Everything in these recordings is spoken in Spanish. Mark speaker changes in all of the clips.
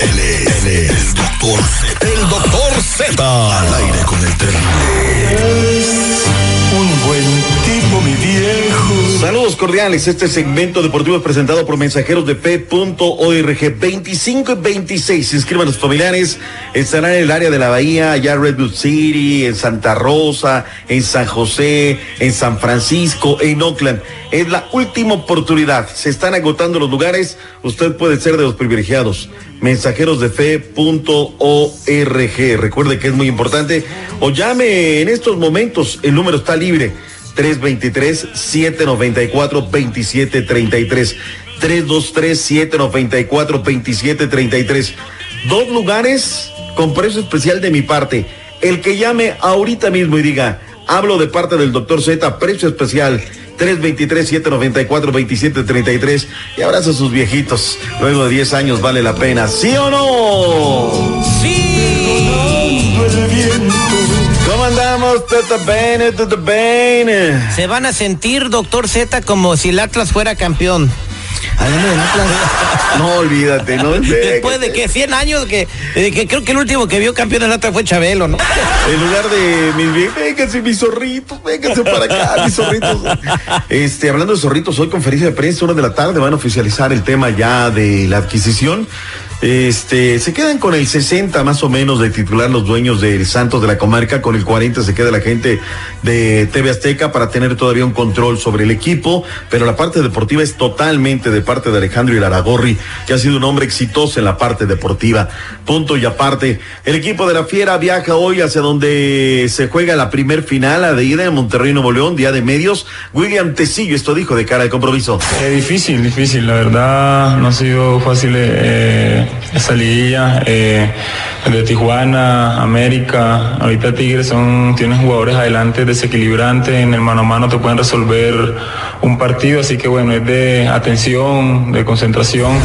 Speaker 1: Él es, él es el doctor Z. El doctor Z. Al aire con el terrible.
Speaker 2: Un buen tipo, mi viejo.
Speaker 3: Saludos cordiales. Este segmento deportivo es presentado por mensajeros de fe.org 25 y 26. Inscriban a los familiares. Estarán en el área de la Bahía, allá en Redwood City, en Santa Rosa, en San José, en San Francisco, en Oakland. Es la última oportunidad. Se están agotando los lugares. Usted puede ser de los privilegiados. Mensajeros de fe.org. Recuerde que es muy importante. O llame en estos momentos. El número está libre. 323-794-2733. 323-794-2733. Dos lugares con precio especial de mi parte. El que llame ahorita mismo y diga, hablo de parte del doctor Z, precio especial. 323-794-2733 y abraza a sus viejitos. Luego de 10 años vale la pena, ¿sí o no? Bene, Tata Bene.
Speaker 4: Se van a sentir, doctor Z, como si el Atlas fuera campeón.
Speaker 3: No, olvídate, no
Speaker 4: Después de que 100 años, que, de que creo que el último que vio campeón del Atlas fue Chabelo, ¿no?
Speaker 3: En lugar de mis vie- vénganse mis zorritos, vénganse para acá, mis zorritos. Este, hablando de zorritos, hoy conferencia de prensa, una de la tarde, van a oficializar el tema ya de la adquisición. Este, se quedan con el 60 más o menos de titular los dueños del Santos de la comarca, con el 40 se queda la gente de TV Azteca para tener todavía un control sobre el equipo, pero la parte deportiva es totalmente de parte de Alejandro Ilaragorri, que ha sido un hombre exitoso en la parte deportiva. Punto y aparte, el equipo de la Fiera viaja hoy hacia donde se juega la primer final, la de ida en Monterrey, Nuevo León, día de medios. William Tecillo, esto dijo de cara al compromiso.
Speaker 5: Eh, difícil, difícil, la verdad no ha sido fácil eh, esa liguilla. eh, de Tijuana, América, ahorita Tigres son, tienen jugadores adelante desequilibrantes, en el mano a mano te pueden resolver un partido, así que bueno, es de atención, de concentración.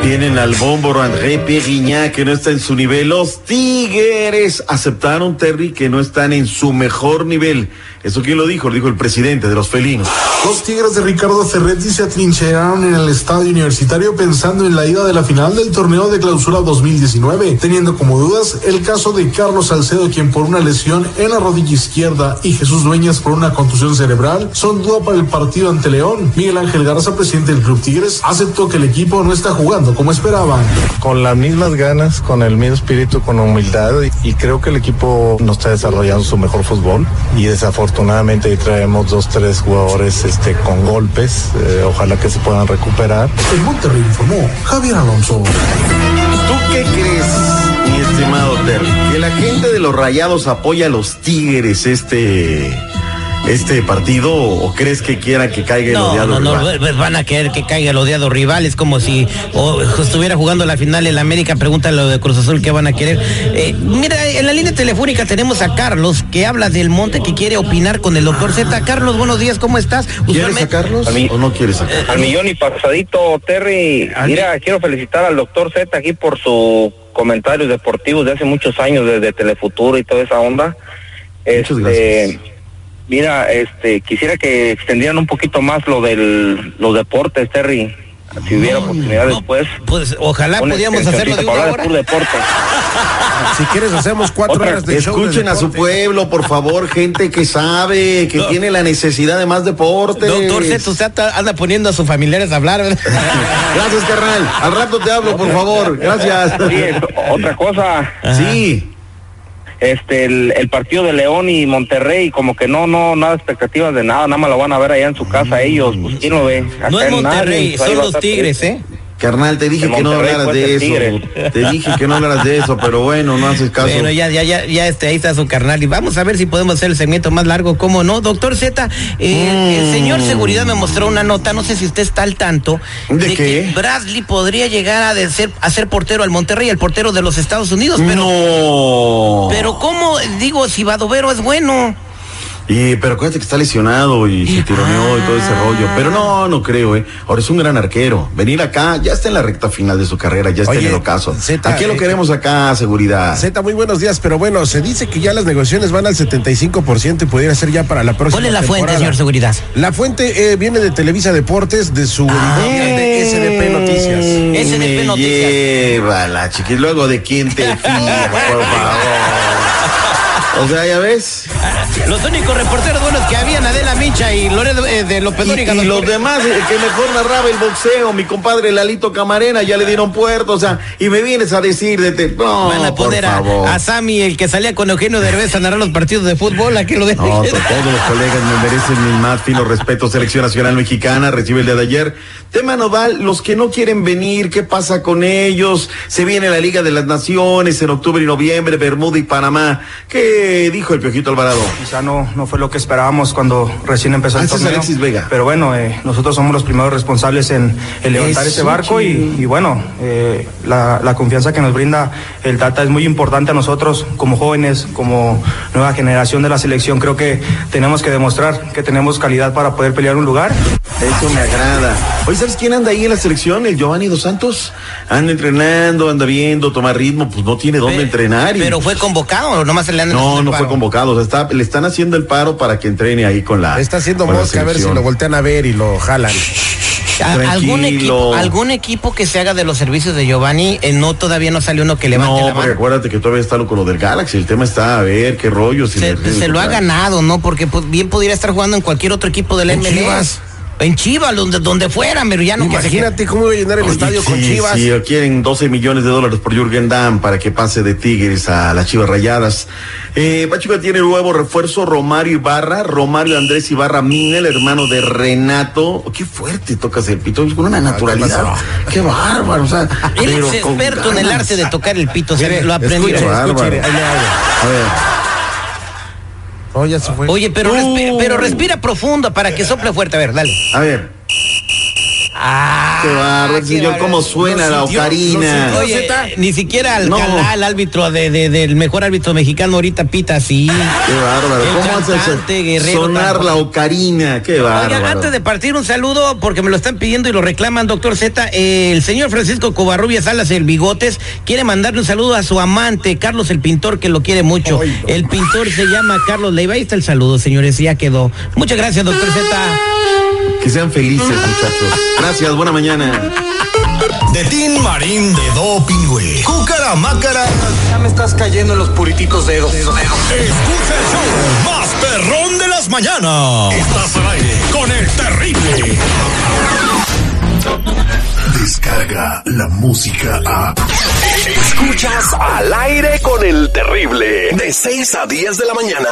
Speaker 3: Tienen al bómboro André Perignac que no está en su nivel. Los Tigres aceptaron, Terry, que no están en su mejor nivel. ¿Eso quién lo dijo? Lo dijo el presidente de los felinos.
Speaker 6: Los Tigres de Ricardo Ferretti se atrincheraron en el estadio universitario pensando en la ida de la final del torneo de clausura 2019, teniendo como dudas el caso de Carlos Salcedo, quien por una lesión en la rodilla izquierda, y Jesús Dueñas por una contusión cerebral, son duda para el partido ante León. Miguel Ángel Garza, presidente del Club Tigres, aceptó que el equipo no está jugando como esperaban.
Speaker 7: con las mismas ganas, con el mismo espíritu, con humildad y, y creo que el equipo no está desarrollando su mejor fútbol y desafortunadamente ahí traemos dos, tres jugadores este, con golpes, eh, ojalá que se puedan recuperar.
Speaker 6: El Monterrey informó Javier Alonso.
Speaker 3: ¿Tú qué crees, mi estimado Terry? ¿Que la gente de los rayados apoya a los Tigres este, este partido o crees que quieran que caiga el
Speaker 4: No,
Speaker 3: odiado
Speaker 4: no, no,
Speaker 3: rival?
Speaker 4: pues van a querer que caiga el odiado rival. Es como si o, estuviera jugando la final en la América. Pregúntale lo de Cruz Azul que van a querer. Eh, mira, en la línea telefónica tenemos a Carlos que habla del monte que quiere opinar con el doctor Z. Carlos, buenos días, ¿cómo estás?
Speaker 3: ¿Quieres
Speaker 4: Usualmente-
Speaker 3: sacarlos
Speaker 8: A mí-
Speaker 3: o no quieres sacarlos?
Speaker 8: Al millón y pasadito, Terry. Mira, quiero felicitar al doctor Z aquí por sus comentarios deportivos de hace muchos años, desde Telefuturo y toda esa onda.
Speaker 3: Muchas
Speaker 8: Este, Mira, este, quisiera que extendieran un poquito más lo del los deportes, Terry. Si hubiera oportunidad después.
Speaker 4: Pues ojalá pudiéramos hacerlo de una hora.
Speaker 8: de.
Speaker 9: Si quieres, hacemos cuatro
Speaker 8: Otra-
Speaker 9: horas de show. de
Speaker 3: Escuchen a su pueblo, por favor, gente que sabe, que
Speaker 4: No.
Speaker 3: tiene la necesidad de más deporte.
Speaker 4: Doctor Z, usted anda poniendo a sus familiares a hablar.
Speaker 3: Gracias, carnal. Al rato te hablo, por favor. Gracias.
Speaker 8: Otra cosa,
Speaker 3: Sí.
Speaker 8: Este, el, el partido de León y Monterrey, como que no, no, nada expectativas de nada, nada más lo van a ver allá en su casa ellos, pues quién lo ve.
Speaker 4: No
Speaker 8: Acá
Speaker 4: es
Speaker 8: en nadie,
Speaker 4: Monterrey,
Speaker 8: pues,
Speaker 4: son los Tigres. ¿eh?
Speaker 3: Carnal, te dije que no hablaras de
Speaker 8: Tigre.
Speaker 3: eso. Te dije que no hablaras de eso, pero bueno, no haces caso.
Speaker 4: Bueno, ya, ya, ya, ya este, ahí está su carnal. Y vamos a ver si podemos hacer el segmento más largo, ¿cómo no? Doctor Z, eh, el señor seguridad me mostró una nota, no sé si usted está al tanto,
Speaker 3: ¿De
Speaker 4: que
Speaker 3: qué?
Speaker 4: Bradley podría llegar a, de ser, a ser portero al Monterrey, el portero de los Estados Unidos, pero,
Speaker 3: no.
Speaker 4: pero ¿cómo? Digo, si Badovero es bueno.
Speaker 3: Y, pero acuérdate que está lesionado y se tironeó y todo ese rollo. Pero no, no creo, ¿eh? Ahora es un gran arquero. Venir acá, ya está en la recta final de su carrera, ya está
Speaker 9: Oye,
Speaker 3: en el ocaso.
Speaker 9: Zeta,
Speaker 3: ¿A qué lo
Speaker 9: eh,
Speaker 3: queremos acá, seguridad?
Speaker 9: Z, muy buenos días, pero bueno, se dice que ya las negociaciones van al 75% y pudiera ser ya para la próxima
Speaker 4: ¿Cuál es la fuente, señor seguridad?
Speaker 9: La fuente eh, viene de Televisa Deportes, de su editorial de SDP Noticias.
Speaker 4: SDP
Speaker 3: Me
Speaker 4: Noticias.
Speaker 3: Llévala, chiqui. Luego de quién te fías, por favor. O sea, ya ves.
Speaker 4: Los únicos reporteros buenos que habían, Adela Micha y Loredo eh, de López
Speaker 3: Y, y los demás, el que mejor narraba el boxeo, mi compadre Lalito Camarena, ya le dieron puerto, o sea, y me vienes a decir de te. No,
Speaker 4: Van a
Speaker 3: por
Speaker 4: poner a,
Speaker 3: favor.
Speaker 4: a Sammy, el que salía con Eugenio Derbez a narrar los partidos de fútbol, a que lo dejen.
Speaker 3: No, to- todos los colegas me merecen mi más fino respeto. Selección Nacional Mexicana recibe el día de ayer. Tema nodal, los que no quieren venir, ¿qué pasa con ellos? Se viene la Liga de las Naciones en octubre y noviembre, Bermuda y Panamá. ¿Qué dijo el Piojito Alvarado?
Speaker 10: Quizá no, no fue lo que esperábamos cuando recién empezó
Speaker 3: Ah,
Speaker 10: el
Speaker 3: ese es
Speaker 10: torneo.
Speaker 3: Alexis Vega.
Speaker 10: Pero bueno, eh, nosotros somos los primeros responsables en, en levantar
Speaker 3: Eso,
Speaker 10: este barco y, y bueno, eh, la, la confianza que nos brinda el Tata es muy importante a nosotros como jóvenes, como nueva generación de la selección. Creo que tenemos que demostrar que tenemos calidad para poder pelear un lugar.
Speaker 3: Eso me agrada. Oye, ¿sabes quién anda ahí en la selección? El Giovanni Dos Santos. Anda entrenando, anda viendo, toma ritmo, pues no tiene dónde entrenar. y-
Speaker 4: Pero fue convocado o nomás se le andan
Speaker 3: No, no fue convocado. O sea, está- le están haciendo el paro para que entrene ahí con la.
Speaker 9: Está haciendo mosca a ver si lo voltean a ver y lo jalan.
Speaker 4: ¿Algún
Speaker 3: Tranquilo.
Speaker 4: equipo, algún equipo que se haga de los servicios de Giovanni, eh, no todavía no salió uno que levante
Speaker 3: No,
Speaker 4: la
Speaker 3: porque
Speaker 4: mano.
Speaker 3: acuérdate que todavía está lo con lo del Galaxy. El tema está a ver qué rollo. si
Speaker 4: Se,
Speaker 3: le-
Speaker 4: se lo ha ganado, ¿no? Porque pues, bien podría estar jugando en cualquier otro equipo del MLS. En Chivas, donde, donde fuera, pero ya no que se
Speaker 9: Imagínate cómo iba a llenar el
Speaker 3: Oye,
Speaker 9: estadio con Chivas.
Speaker 3: Sí, quieren 12 millones de dólares por Jürgen Damm para que pase de Tigres a las Chivas Rayadas. Eh, Pachuca tiene nuevo refuerzo Romario Ibarra, Romario Andrés Ibarra Mina, el hermano de Renato. Oh, qué fuerte tocas el pito, con una naturalidad. Qué bárbaro, o sea.
Speaker 4: Él
Speaker 3: pero
Speaker 4: es experto en el arte de tocar el pito, lo aprendió.
Speaker 3: A ver.
Speaker 9: Oh, ya se fue.
Speaker 4: Oye, pero, respi- pero respira profundo para que sople fuerte. A ver, dale.
Speaker 3: A ver.
Speaker 4: Ah,
Speaker 3: Qué bárbaro,
Speaker 4: qué
Speaker 3: cómo suena la
Speaker 9: sintió,
Speaker 3: ocarina.
Speaker 9: lo
Speaker 4: Oye,
Speaker 9: Zeta.
Speaker 4: ni siquiera Alcalá,
Speaker 3: No.
Speaker 4: el árbitro de, de- del mejor árbitro mexicano ahorita pita así.
Speaker 3: Qué bárbaro.
Speaker 4: El
Speaker 3: ¿Cómo
Speaker 4: Guerrero,
Speaker 3: sonar la ocarina? Qué bárbaro.
Speaker 4: Oiga, antes de partir un saludo, porque me lo están pidiendo y lo reclaman, doctor Z, eh, el señor Francisco Covarrubias Salas, el Bigotes, quiere mandarle un saludo a su amante, Carlos el pintor, que lo quiere mucho. El pintor se llama Carlos Leiva. Ahí está el saludo, señores, ya quedó. Muchas gracias, doctor Z.
Speaker 3: Que sean felices, muchachos. Gracias, buena mañana.
Speaker 1: De Tin Marín de Dopingüe. Cúcara Mácara.
Speaker 11: Ya me estás cayendo en los purititos dedos.
Speaker 1: Escucha el show más perrón de las mañanas. Estás al aire con el terrible.
Speaker 12: Descarga la música a.
Speaker 1: Escuchas al aire con el terrible. De 6 a 10 de la mañana.